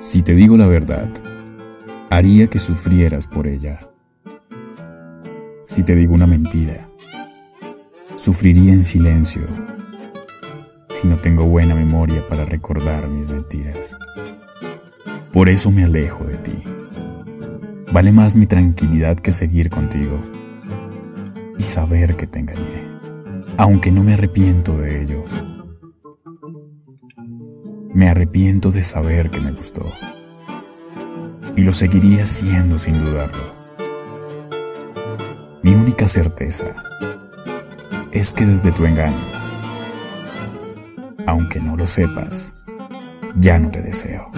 Si te digo la verdad, haría que sufrieras por ella. Si te digo una mentira, sufriría en silencio. Y no tengo buena memoria para recordar mis mentiras. Por eso me alejo de ti. Vale más mi tranquilidad que seguir contigo y saber que te engañé, aunque no me arrepiento de ello. Arrepiento de saber que me gustó. Y lo seguiría haciendo sin dudarlo. Mi única certeza es que desde tu engaño, aunque no lo sepas, ya no te deseo.